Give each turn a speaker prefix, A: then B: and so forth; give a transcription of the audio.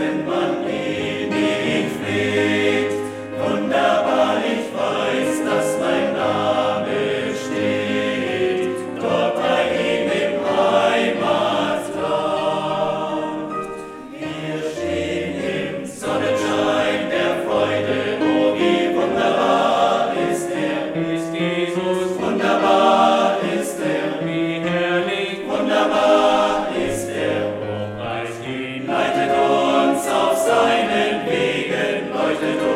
A: and money. Amen.